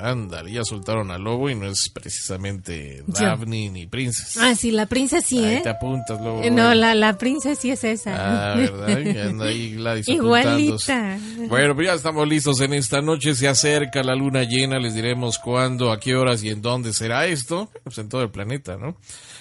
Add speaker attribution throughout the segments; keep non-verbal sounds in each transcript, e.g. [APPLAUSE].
Speaker 1: Ándale, ya soltaron al lobo y no es precisamente Daphne ni Princess.
Speaker 2: Ah, sí, la Princess sí,
Speaker 1: Ahí
Speaker 2: ¿eh?
Speaker 1: te apuntas, lobo.
Speaker 2: No, la, la Princess sí es esa.
Speaker 1: Ah, ¿verdad? Y [LAUGHS] anda ahí Gladys
Speaker 2: Igualita.
Speaker 1: Bueno, pues ya estamos listos en esta noche. Se acerca la luna llena. Les diremos cuándo, a qué horas y en dónde será esto. Pues en todo el planeta, ¿no?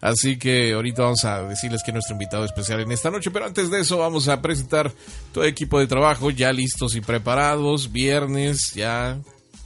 Speaker 1: Así que ahorita vamos a decirles que es nuestro invitado especial en esta noche. Pero antes de eso, vamos a presentar todo el equipo de trabajo ya listos y preparados. Viernes, ya